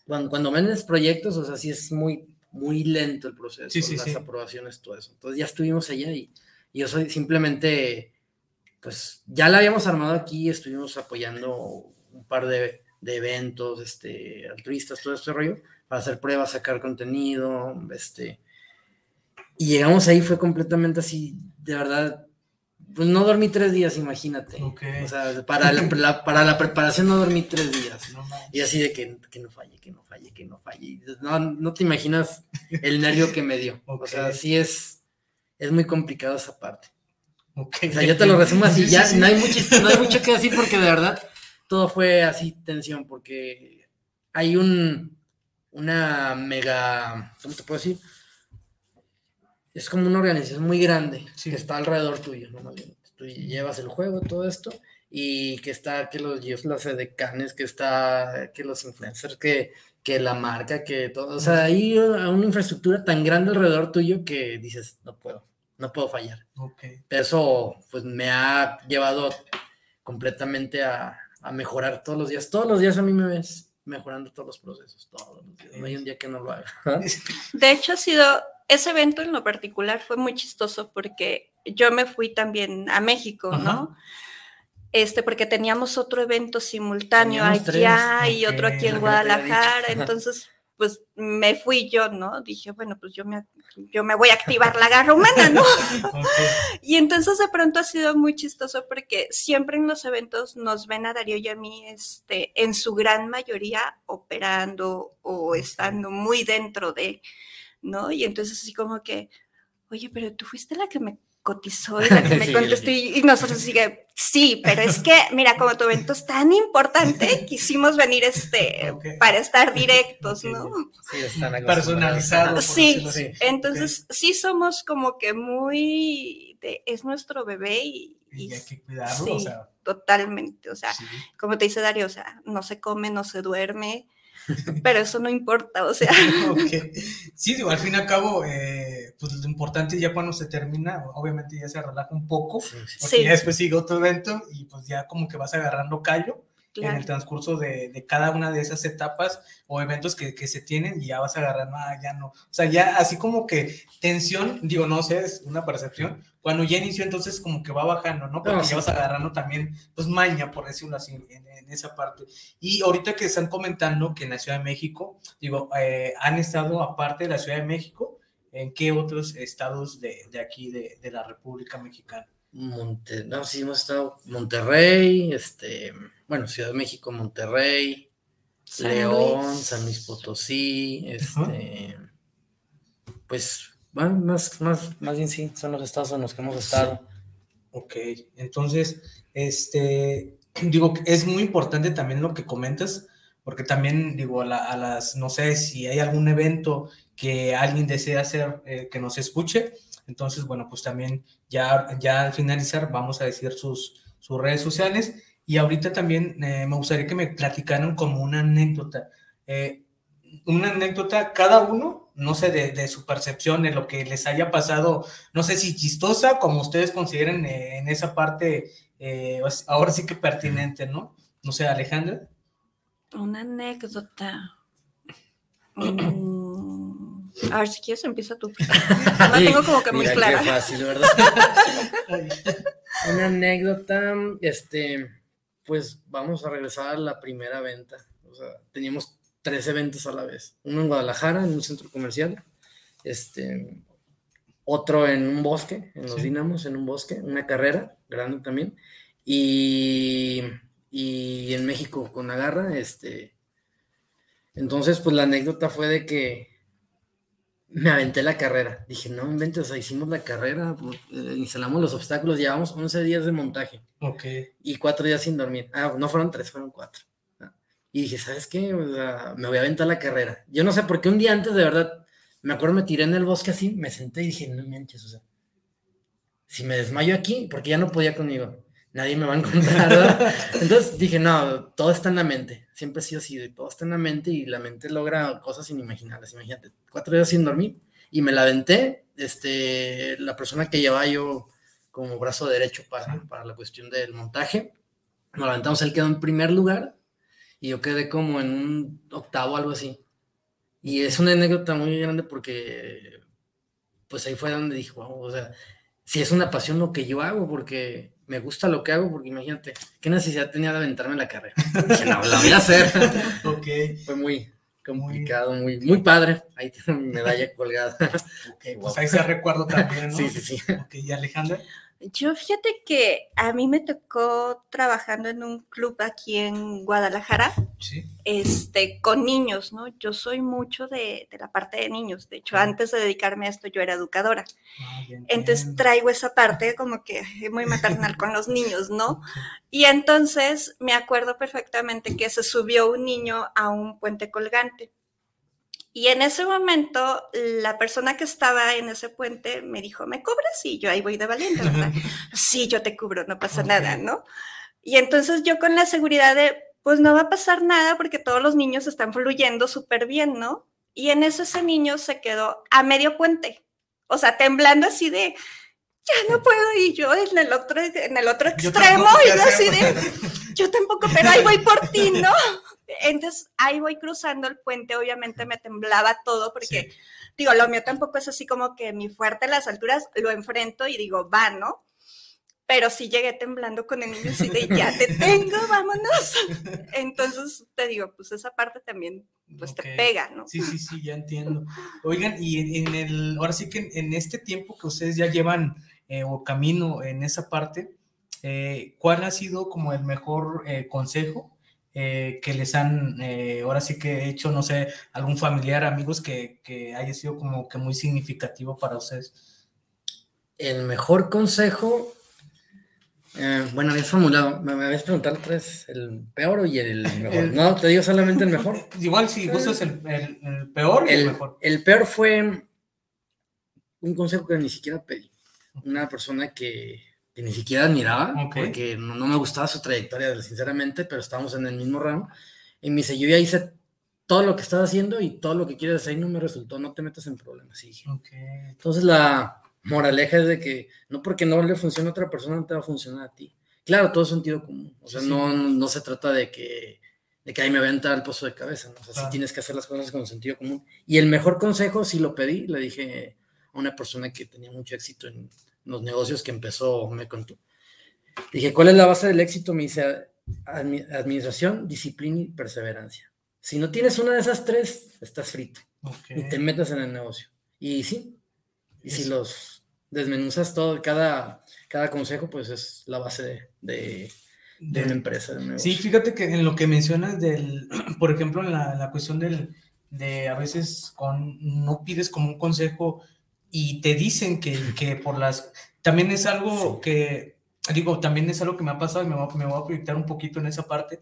cuando, cuando vendes proyectos, o sea, sí es muy, muy lento el proceso, Sí, sí, las sí. aprobaciones, todo eso. Entonces ya estuvimos allá y, y yo soy simplemente, pues ya la habíamos armado aquí, estuvimos apoyando un par de, de eventos, este, altruistas, todo este rollo, para hacer pruebas, sacar contenido, este, y llegamos ahí, fue completamente así, de verdad, pues no dormí tres días, imagínate. Ok. O sea, para la, la- para la preparación no dormí tres días. No. Y así de que, que no falle, que no falle, que no falle. No, no te imaginas el nervio que me dio. O sea, sí es, es muy complicado esa parte. Ok. O sea, yo te lo resumo así, Sí, ya sí, sí. No, hay mucho, no hay mucho que decir porque de verdad todo fue así tensión, porque hay un, una mega, ¿cómo te puedo decir? Es como una organización muy grande Sí. que está alrededor tuyo, ¿no? Tú llevas el juego, todo esto, y que está, que los GIFs, las edecanes, que está, que los influencers, que, que la marca, que todo, o sea, hay una infraestructura tan grande alrededor tuyo que dices, no puedo, no puedo fallar eso pues me ha llevado completamente a, a mejorar todos los días. Todos los días a mí me ves mejorando todos los procesos, todos los días. No hay un día que no lo haga. De hecho, ha sido, ese evento en lo particular fue muy chistoso porque yo me fui también a México, Ajá. ¿no? Este, porque teníamos otro evento simultáneo Teníamos tres, allá y otro aquí en Guadalajara, entonces pues me fui yo, ¿no? Dije, bueno, pues yo me, yo me voy a activar la garra humana, ¿no? Y entonces de pronto ha sido muy chistoso porque siempre en los eventos nos ven a Darío y a mí, este, en su gran mayoría operando o estando muy dentro de, ¿no? Y entonces así como que, oye, pero tú fuiste la que me cotizó y la que me Sí, contestó sí. y, y nosotros sigue, sí, pero es que, mira, como tu evento es tan importante, quisimos venir este para estar directos, ¿no? Sí, están acostumbrados. Personalizado. por Sí, así. entonces sí somos como que muy es nuestro bebé y, Y y hay que cuidarlo, sí, o sea. totalmente, o sea, sí. como te dice Darío, o sea, no se come, no se duerme, pero eso no importa, o sea. Sí, digo, al fin y al cabo, eh, pues lo importante ya cuando se termina, obviamente ya se relaja un poco, Sí, sí. porque Sí. ya después sigue otro evento y pues ya como que vas agarrando callo en el transcurso de, de cada una de esas etapas o eventos que, que se tienen y ya vas agarrando, ah, ya no. O sea, ya así como que tensión, digo, no sé, es una percepción, cuando ya inició entonces como que va bajando, ¿no? Porque No, ya vas agarrando también, pues maña, por decirlo así, en, en esa parte. Y ahorita que están comentando que en la Ciudad de México, digo, eh, han estado aparte de la Ciudad de México, ¿en qué otros estados de, de aquí, de, de la República Mexicana? Monte- no, sí, hemos estado Monterrey, este, bueno, Ciudad de México, Monterrey, San León, Luis. San Luis Potosí, este, pues, bueno, más, más, más bien sí, son los estados en los que hemos estado. Ok, entonces, este, digo, es muy importante también lo que comentas, porque también, digo, a, la- a las, no sé, si hay algún evento que alguien desea hacer, eh, que nos escuche, entonces, bueno, pues también ya, ya al finalizar vamos a decir sus, sus redes sociales y ahorita también eh, me gustaría que me platicaran como una anécdota, eh, una anécdota cada uno, no sé, de, de su percepción, de lo que les haya pasado no sé si chistosa, como ustedes consideren eh, en esa parte, pues, ahora sí que pertinente, ¿no? No sé, Alejandra. Una anécdota. A ver, si quieres empieza tú. No la tengo como que muy Mira, clara. Qué fácil, ¿verdad? Una anécdota, este, pues vamos a regresar a la primera venta. O sea, teníamos tres eventos a la vez. Uno en Guadalajara, en un centro comercial, este, otro en un bosque, en los Sí. Dinamos, en un bosque, una carrera grande también, y, y en México con Agarra, este, entonces, pues la anécdota fue de que me aventé la carrera. Dije, no inventes, o sea, hicimos la carrera, pues, eh, instalamos los obstáculos, llevamos 11 días de montaje Ok. y cuatro días sin dormir. Ah, no fueron tres, fueron cuatro. Ah, Y dije, ¿sabes qué? O sea, me voy a aventar la carrera. Yo no sé por qué un día antes, de verdad, me acuerdo, me tiré en el bosque así, me senté y dije, no manches, o sea, si me desmayo aquí, porque ya no podía conmigo, nadie me va a encontrar, ¿verdad? Entonces dije, no, todo está en la mente. Siempre ha sido así, todo está en la mente y la mente logra cosas inimaginables. Imagínate, cuatro días sin dormir y me la aventé. Este, la persona que llevaba yo como brazo derecho para, para la cuestión del montaje, nos la aventamos, él quedó en primer lugar y yo quedé como en un octavo, algo así. Y es una anécdota muy grande porque, pues ahí fue donde dije, wow, o sea, si es una pasión lo que yo hago, porque me gusta lo que hago, porque imagínate, ¿qué necesidad tenía de aventarme la carrera? Dije, no, la voy a hacer. Ok. Fue muy complicado, muy, muy padre. Ahí tengo mi medalla colgada. Ok, pues ahí se recuerdo también, ¿no? Sí, sí, sí. Ok, y Alejandra. Yo fíjate que a mí me tocó trabajando en un club aquí en Guadalajara, Sí. este, con niños, ¿no? Yo soy mucho de, de la parte de niños. De hecho, antes de dedicarme a esto, yo era educadora. Ah, Entonces traigo esa parte como que muy maternal con los niños, ¿no? Y entonces me acuerdo perfectamente que se subió un niño a un puente colgante. Y en ese momento, la persona que estaba en ese puente me dijo, ¿me cubres? Y yo ahí voy de valiente, ¿verdad? sí, yo te cubro, no pasa nada, ¿no? Y entonces yo con la seguridad de, pues no va a pasar nada porque todos los niños están fluyendo súper bien, ¿no? Y en eso ese niño se quedó a medio puente, o sea, temblando así de, ya no puedo, y yo en el otro, en el otro extremo, y ¿qué yo así de, yo tampoco, pero ahí voy por ti, ¿no? Entonces ahí voy cruzando el puente, obviamente me temblaba todo porque, Sí. digo, lo mío tampoco es así como que mi fuerte a las alturas, lo enfrento y digo, va, ¿no? Pero sí llegué temblando con el niño así de, ya te tengo, vámonos. Entonces te digo, pues esa parte también, pues te pega, ¿no? Sí, sí, sí, ya entiendo. Oigan, y en, en el, ahora sí que en, en este tiempo que ustedes ya llevan eh, o camino en esa parte, eh, ¿cuál ha sido como el mejor eh, consejo eh, que les han, eh, ahora sí que hecho, no sé, algún familiar, amigos que, que haya sido como que muy significativo para ustedes? El mejor consejo, eh, bueno, habías formulado, me, me habías preguntado tres, el peor y el mejor. El- no, te digo solamente el mejor. Igual si gustas el, el- el peor y El, mejor. el peor fue un consejo que ni siquiera pedí. Una persona que, que ni siquiera admiraba, Ok. porque no, no me gustaba su trayectoria, sinceramente, pero estábamos en el mismo ramo. Y me dice, yo ya hice todo lo que estás haciendo y todo lo que quieres hacer y no me resultó, no te metas en problemas. Y dije, Ok. entonces la moraleja es de que no porque no le funcione a otra persona no te va a funcionar a ti. Claro, todo es sentido común. O sea, Sí, sí. No, no se trata de que, de que ahí me voy a entrar al pozo de cabeza. ¿no? O sea, sí Claro. tienes que hacer las cosas con sentido común. Y el mejor consejo, sí lo pedí, le dije a una persona que tenía mucho éxito en los negocios que empezó, me contó. Dije, ¿cuál es la base del éxito? Me dice, "Admi- administración, disciplina y perseverancia. Si no tienes una de esas tres, estás frito ok. y te metas en el negocio. Y sí, y si los desmenuzas todo, cada, cada consejo, pues es la base de, de- de una empresa, de un. Sí, fíjate que en lo que mencionas del, por ejemplo, en la, la cuestión del, de a veces con, no pides como un consejo y te dicen que, que por las, también es algo que, digo, también es algo que me ha pasado y me voy, a- me voy a proyectar un poquito en esa parte,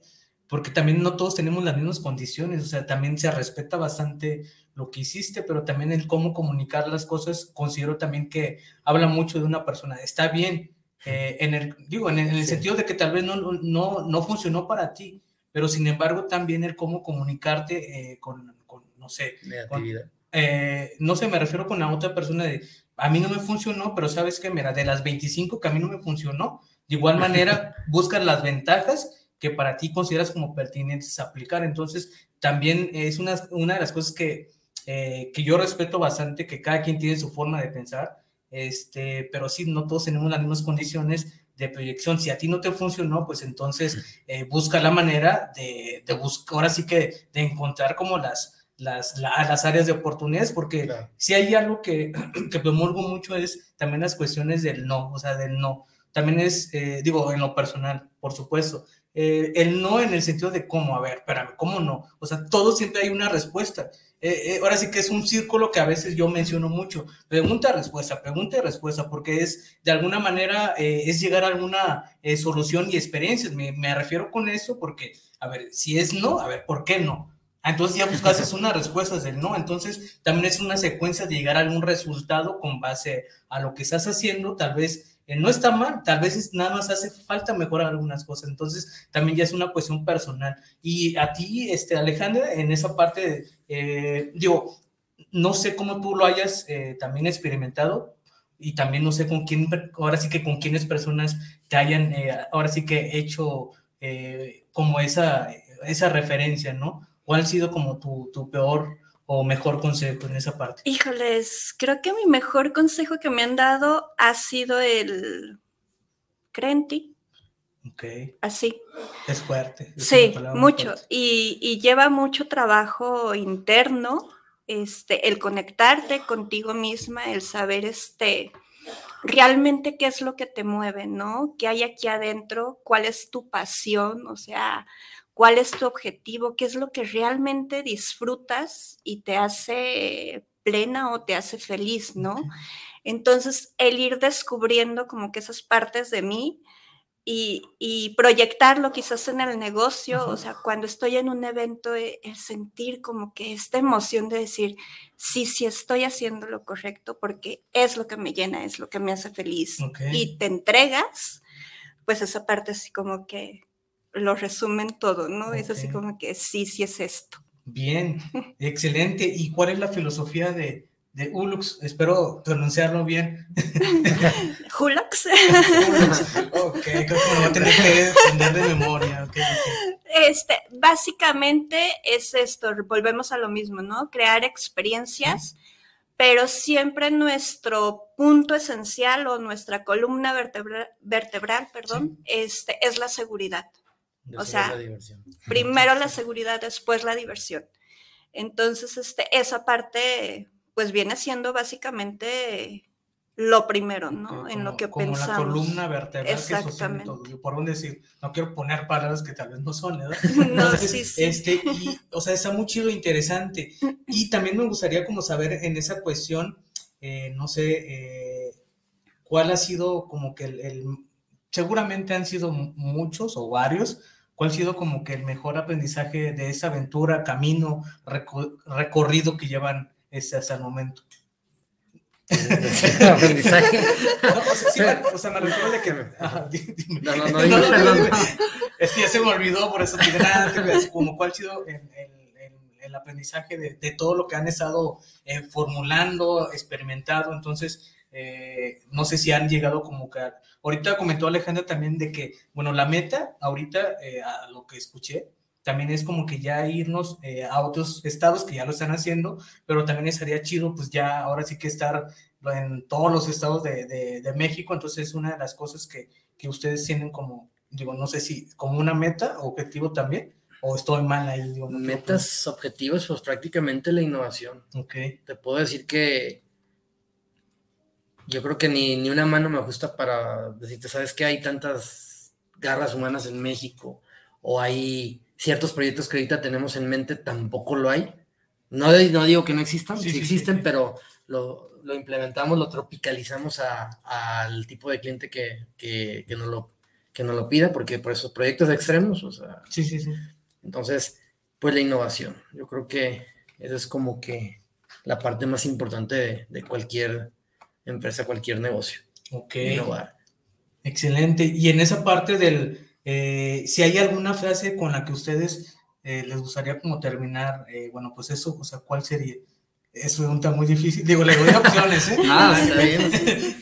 porque también no todos tenemos las mismas condiciones, o sea, también se respeta bastante lo que hiciste, pero también el cómo comunicar las cosas, considero también que habla mucho de una persona. Está bien, eh, en el, digo, en el, en el Sí. sentido de que tal vez no, no- no, no funcionó para ti, pero sin embargo también el cómo comunicarte eh, con, con, no sé, Negatividad. Eh, no sé, me refiero con la otra persona de, a mí no me funcionó, pero sabes que, mira, de las 25 que a mí no me funcionó, de igual manera buscas las ventajas que para ti consideras como pertinentes aplicar. Entonces, también es una, una de las cosas que, eh, que yo respeto bastante, que cada quien tiene su forma de pensar, este, pero sí, no todos tenemos las mismas condiciones de proyección. Si a ti no te funcionó, pues entonces eh, busca la manera de, de buscar, ahora sí que de encontrar como las, las, la- las áreas de oportunidades, porque Claro. si hay algo que, que promulgo mucho es también las cuestiones del no, o sea, del no. También es, eh, digo, en lo personal, por supuesto. Eh, el no en el sentido de cómo, a ver, espérame, ¿cómo no? O sea, todo siempre hay una respuesta. Eh, ahora sí que es un círculo que a veces yo menciono mucho. Pregunta, respuesta, pregunta y respuesta, porque es de alguna manera es llegar a alguna solución y experiencias. Me, me refiero con eso porque, a ver, si es no, a ver, ¿por qué no? Ah, Entonces ya buscas una respuesta del no, entonces también es una secuencia de llegar a algún resultado con base a lo que estás haciendo, tal vez eh, no está mal, tal vez nada más hace falta mejorar algunas cosas, entonces también ya es una cuestión personal. Y a ti, este, Alejandra, en esa parte, eh, digo, no sé cómo tú lo hayas eh, también experimentado y también no sé con quién, ahora sí que con quiénes personas te hayan, eh, ahora sí que hecho eh, como esa, esa referencia, ¿no? ¿Cuál ha sido como tu, tu peor o mejor consejo en esa parte? Híjoles, creo que mi mejor consejo que me han dado ha sido el cree en ti, Ok, así. es fuerte. es Sí, mucho. fuerte. Y, y lleva mucho trabajo interno, este, el conectarte contigo misma, el saber este, realmente qué es lo que te mueve, ¿no? ¿Qué hay aquí adentro? ¿Cuál es tu pasión? O sea, ¿cuál es tu objetivo? ¿Qué es lo que realmente disfrutas y te hace plena o te hace feliz, ¿no? Entonces, el ir descubriendo como que esas partes de mí y, y proyectarlo quizás en el negocio, Ajá. o sea, cuando estoy en un evento, eh, el sentir como que esta emoción de decir, sí, sí estoy haciendo lo correcto porque es lo que me llena, es lo que me hace feliz. Ok. Y te entregas, pues esa parte así como que lo resumen todo, ¿no? Es así como que sí, sí es esto. Bien, excelente. ¿Y cuál es la filosofía de, de Ulux? Espero pronunciarlo bien. Hulux. Ulux. Ok, creo que me voy a tener que aprender de memoria. ok, ok. Este, básicamente es esto, volvemos a lo mismo, ¿no? Crear experiencias, pero siempre nuestro punto esencial o nuestra columna vertebra- vertebral, perdón, este, es la seguridad. O sea, la. Primero la seguridad, después la diversión. Entonces, este, esa parte, pues viene siendo básicamente lo primero, ¿no? En lo como- que como pensamos. la columna vertebral que sostiene Exactamente. todo. Yo por dónde decir, no quiero poner palabras que tal vez no son, ¿verdad? No, sí, sí. Este, y, o sea, está muy chido, interesante. Y también me gustaría como saber en esa cuestión, eh, no sé, eh, ¿cuál ha sido como que el, el seguramente han sido muchos o varios, ¿cuál ha sido como que el mejor aprendizaje de esa aventura, camino, recorrido que llevan este, hasta el momento? aprendizaje. o, sea, me refiero de que. no, no, no, no, Es que ya se me olvidó, por eso te como cuál ha sido el, el, aprendizaje de, de, todo lo que han estado eh, formulando, experimentado. Entonces, eh, no sé si han llegado como que. Ahorita comentó Alejandra también de que, bueno, la meta, ahorita, eh, a lo que escuché, también es como que ya irnos eh, a otros estados que ya lo están haciendo, pero también estaría chido, pues ya ahora sí que estar en todos los estados de, de, México, entonces es una de las cosas que, que, ustedes tienen como, digo, no sé si como una meta, objetivo también, o estoy mal ahí. Digo, Metas, objetivos, pues prácticamente la innovación. Ok. Te puedo decir que yo creo que ni, ni una mano me gusta para decirte, ¿sabes que hay tantas garras humanas en México? O hay ciertos proyectos que ahorita tenemos en mente tampoco lo hay. No, no digo que no existan, sí, existen, pero lo, lo, implementamos, lo tropicalizamos al tipo de cliente que, que, que, nos lo, que nos lo pida, porque por esos proyectos extremos, o sea. Sí, sí, sí. Entonces, pues la innovación. Yo creo que eso es como que la parte más importante de, de cualquier empresa, cualquier negocio. Ok. Innovar. Excelente. Y en esa parte del, eh, si hay alguna frase con la que ustedes eh, les gustaría como terminar, eh, bueno, pues eso, o sea, ¿cuál sería? Es pregunta muy difícil. Digo, le doy opciones, ¿eh? Ah, está bien.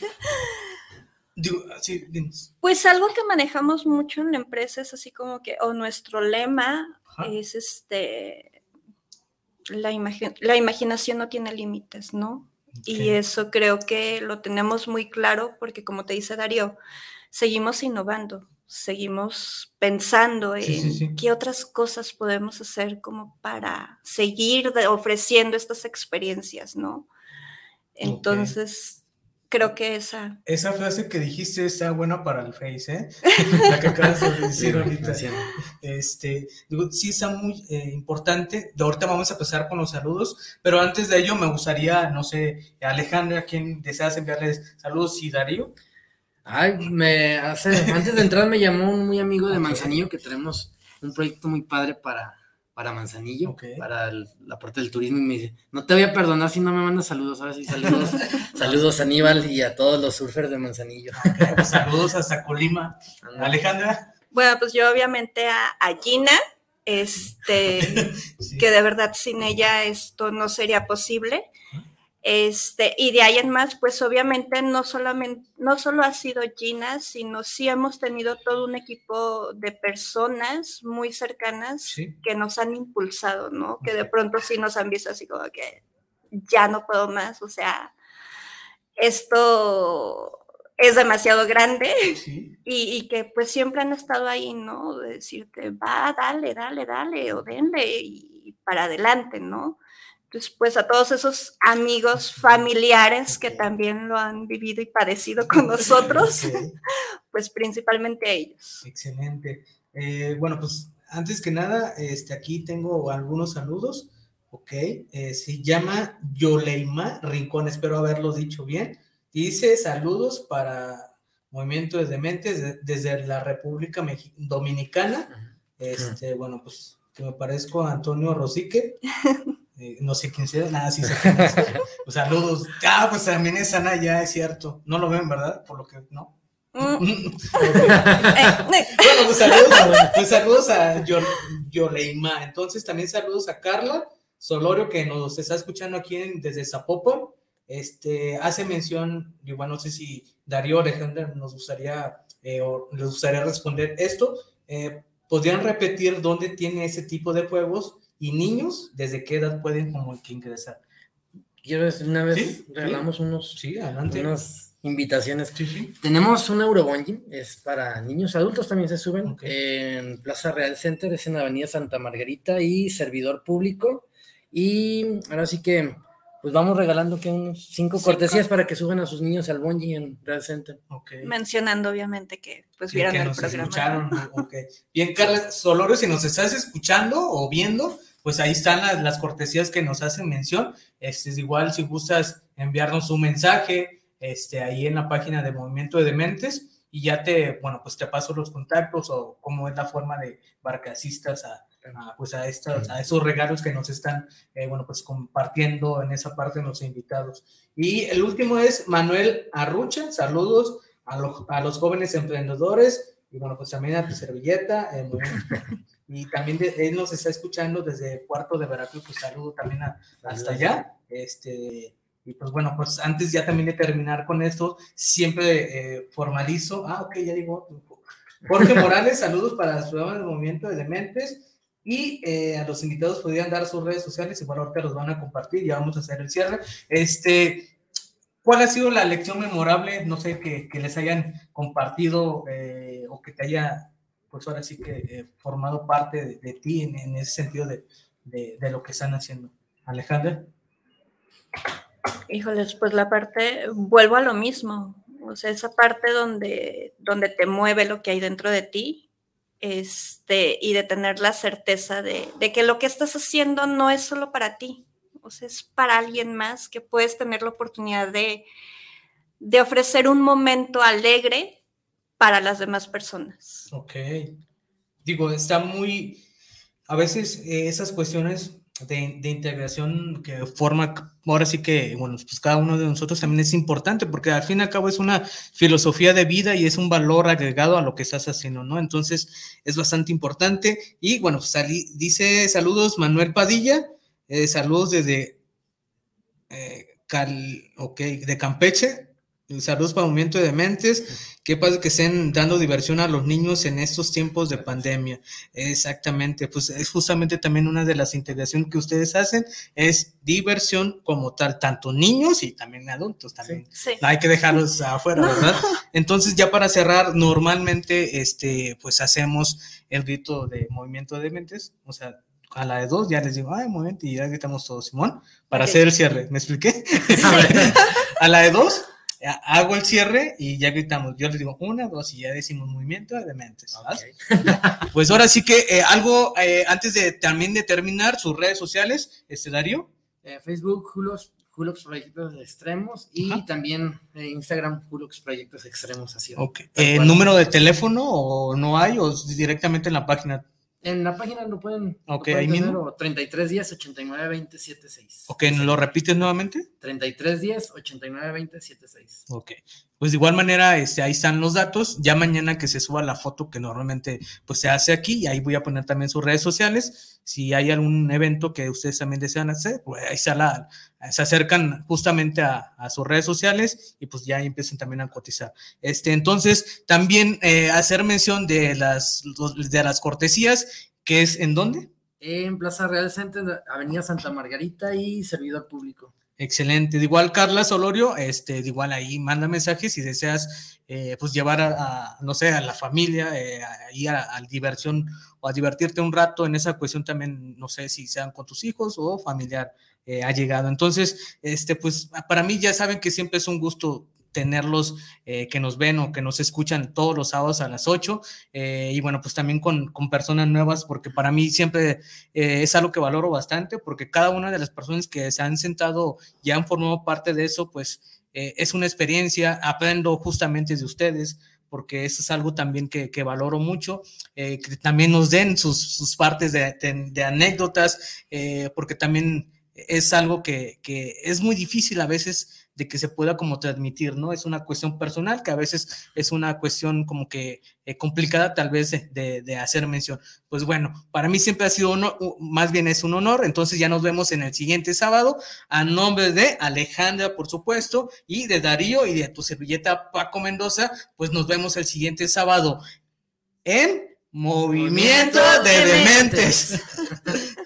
Digo, sí, pues algo que manejamos mucho en la empresa es así como que, o nuestro lema es este, la, la imaginación no tiene límites, ¿no? Y eso creo que lo tenemos muy claro porque como te dice Darío, seguimos innovando seguimos pensando en qué otras cosas podemos hacer como para seguir ofreciendo estas experiencias, ¿no? Entonces, creo que esa... Esa frase que dijiste está buena para el Face, ¿eh? La que acabas de decir ahorita. Este, digo, sí está muy eh, importante. De ahorita vamos a empezar con los saludos, pero antes de ello me gustaría, no sé, Alejandra, ¿a quién deseas enviarles saludos? Y Darío. Ay, me hace, antes de entrar me llamó un muy amigo de Manzanillo que tenemos un proyecto muy padre para, para Manzanillo, para la parte del turismo, y me dice, no te voy a perdonar si no me mandas saludos, ¿sabes? Y saludos, saludos a Aníbal y a todos los surfers de Manzanillo. Pues saludos hasta Colima. Alejandra. Bueno, pues yo obviamente a, Gina, este, que de verdad sin ella esto no sería posible. Este, y de ahí en más, pues obviamente no solamente, no solo ha sido Gina, sino sí hemos tenido todo un equipo de personas muy cercanas que nos han impulsado, ¿no? Que de pronto sí nos han visto así como que ya no puedo más, o sea, esto es demasiado grande y, y, que pues siempre han estado ahí, ¿no? De decirte, va, dale, dale, dale, o denle y para adelante, ¿no? Pues a todos esos amigos familiares que también lo han vivido y padecido con nosotros, pues principalmente ellos. Excelente. Eh, bueno, pues antes que nada, este, aquí tengo algunos saludos. Ok, eh, se llama Yoleima Rincón, espero haberlo dicho bien. Dice saludos para Movimiento de Dementes desde la República Dominicana. Este, bueno, pues que me parezco a Antonio Rosique. Eh, no sé quién sea, nada, sí sé pues, saludos. Ah, pues también es Ana, ya es cierto. No lo ven, ¿verdad? Por lo que, ¿no? Mm. bueno, pues saludos, pues saludos a Yoleima. Entonces también saludos a Carla Solorio que nos está escuchando aquí desde Zapopan. Este, hace mención, igual no sé si Darío Alejandra nos gustaría, eh, o les gustaría responder esto. Eh, ¿Podrían repetir dónde tiene ese tipo de juegos? Y niños, ¿desde qué edad pueden como que ingresar? Quiero decir, una vez regalamos unos, sí, adelante. unas invitaciones. Tenemos un Eurobungee, es para niños, adultos también se suben, en Plaza Real Center, es en Avenida Santa Margarita y servidor público. Y ahora sí que pues vamos regalando que unos cinco, cortesías para que suban a sus niños al bungee en Real Center. Mencionando obviamente que pues vieran el programa. Escucharon, Bien, Carla Solorio, si nos estás escuchando o viendo, pues ahí están las, cortesías que nos hacen mención. Este, es igual si gustas enviarnos un mensaje, este, ahí en la página de Movimiento de Dementes y ya te, bueno, pues te paso los contactos o cómo es la forma de barcasistas a, a, pues a, estos, a esos regalos que nos están, eh, bueno, pues compartiendo en esa parte los invitados. Y el último es Manuel Arrucha, saludos a, lo, a los jóvenes emprendedores y bueno, pues también a tu servilleta. Eh, y también de, él nos está escuchando desde Puerto de Veracruz, pues saludo también a, hasta allá. Este, y pues bueno, pues antes ya también de terminar con esto, siempre eh, formalizo. Ah, ok, ya digo. Jorge Morales, saludos para los programas de Movimiento de Dementes. Y eh, a los invitados podrían dar sus redes sociales, igual ahorita los van a compartir, ya vamos a hacer el cierre. Este, ¿Cuál ha sido la lección memorable, no sé, que, les hayan compartido eh, o que te haya, pues ahora sí que eh, formado parte de, ti en, ese sentido de, de, de lo que están haciendo? Alejandra. Híjoles, pues la parte, vuelvo a lo mismo, o sea, esa parte donde, donde te mueve lo que hay dentro de ti, este, y de tener la certeza de, que lo que estás haciendo no es solo para ti, o sea, es para alguien más, que puedes tener la oportunidad de, de ofrecer un momento alegre para las demás personas. Ok. Digo, está muy, a veces eh, esas cuestiones de, de, integración que forma, ahora sí que, bueno, pues cada uno de nosotros también es importante, porque al fin y al cabo es una filosofía de vida y es un valor agregado a lo que estás haciendo, ¿no? Entonces es bastante importante. Y bueno, salí, dice saludos Manuel Padilla, eh, saludos desde eh, Cal, de Campeche, saludos para Movimiento de Dementes, qué pasa que estén dando diversión a los niños en estos tiempos de pandemia. Exactamente, pues es justamente también una de las integraciones que ustedes hacen, es diversión como tal, tanto niños y también adultos también. Sí. No hay que dejarlos afuera, no. ¿verdad? Entonces ya para cerrar, normalmente este, pues hacemos el grito de Movimiento de Dementes, o sea, a la de dos ya les digo, ay, momento, y ya gritamos todos, Simón, para okay. hacer el cierre. ¿Me expliqué? a la de dos, hago el cierre y ya gritamos. Yo les digo una, dos y ya decimos movimiento de mentes. Okay. pues ahora sí que eh, algo, eh, antes de también de terminar, sus redes sociales, este Darío. Eh, Facebook, Julos, Julox Proyectos Extremos y Ajá. también Instagram, Julox Proyectos Extremos. Así. Okay. ¿Número de teléfono o no hay o directamente en la página? En la página lo pueden, okay, lo pueden tener, mismo? o 33 días 89 20 76. Ok, ¿nos lo repites nuevamente? 33 días 89 20 76. Ok, pues de igual manera este, ahí están los datos, ya mañana que se suba la foto que normalmente pues se hace aquí y ahí voy a poner también sus redes sociales, si hay algún evento que ustedes también desean hacer, pues ahí está la, se acercan justamente a, sus redes sociales y pues ya empiezan también a cotizar. Este, entonces, también eh, hacer mención de las, de las cortesías, que es en dónde? En Plaza Real Center, Avenida Santa Margarita y servidor público. Excelente. De igual, Carla Solorio, este, de igual ahí manda mensajes si deseas, eh, pues llevar a, no sé, a la familia, eh, ahí a, a, diversión o a divertirte un rato en esa cuestión también, no sé si sean con tus hijos o familiar eh, ha llegado. Entonces, este, pues para mí ya saben que siempre es un gusto tenerlos eh, que nos ven o que nos escuchan todos los sábados a las 8 eh, y bueno, pues también con, con, personas nuevas porque para mí siempre eh, es algo que valoro bastante porque cada una de las personas que se han sentado y han formado parte de eso, pues eh, es una experiencia, aprendo justamente de ustedes porque eso es algo también que, que valoro mucho, eh, que también nos den sus, sus partes de, de, anécdotas, porque también es algo que, que es muy difícil a veces de que se pueda como transmitir, ¿no? Es una cuestión personal que a veces es una cuestión como que eh, complicada tal vez de, de, de, hacer mención. Pues bueno, para mí siempre ha sido, más bien es un honor, entonces ya nos vemos en el siguiente sábado, a nombre de Alejandra, por supuesto, y de Darío y de tu servilleta Paco Mendoza, pues nos vemos el siguiente sábado en Movimiento, Movimiento de, de Dementes. Dementes.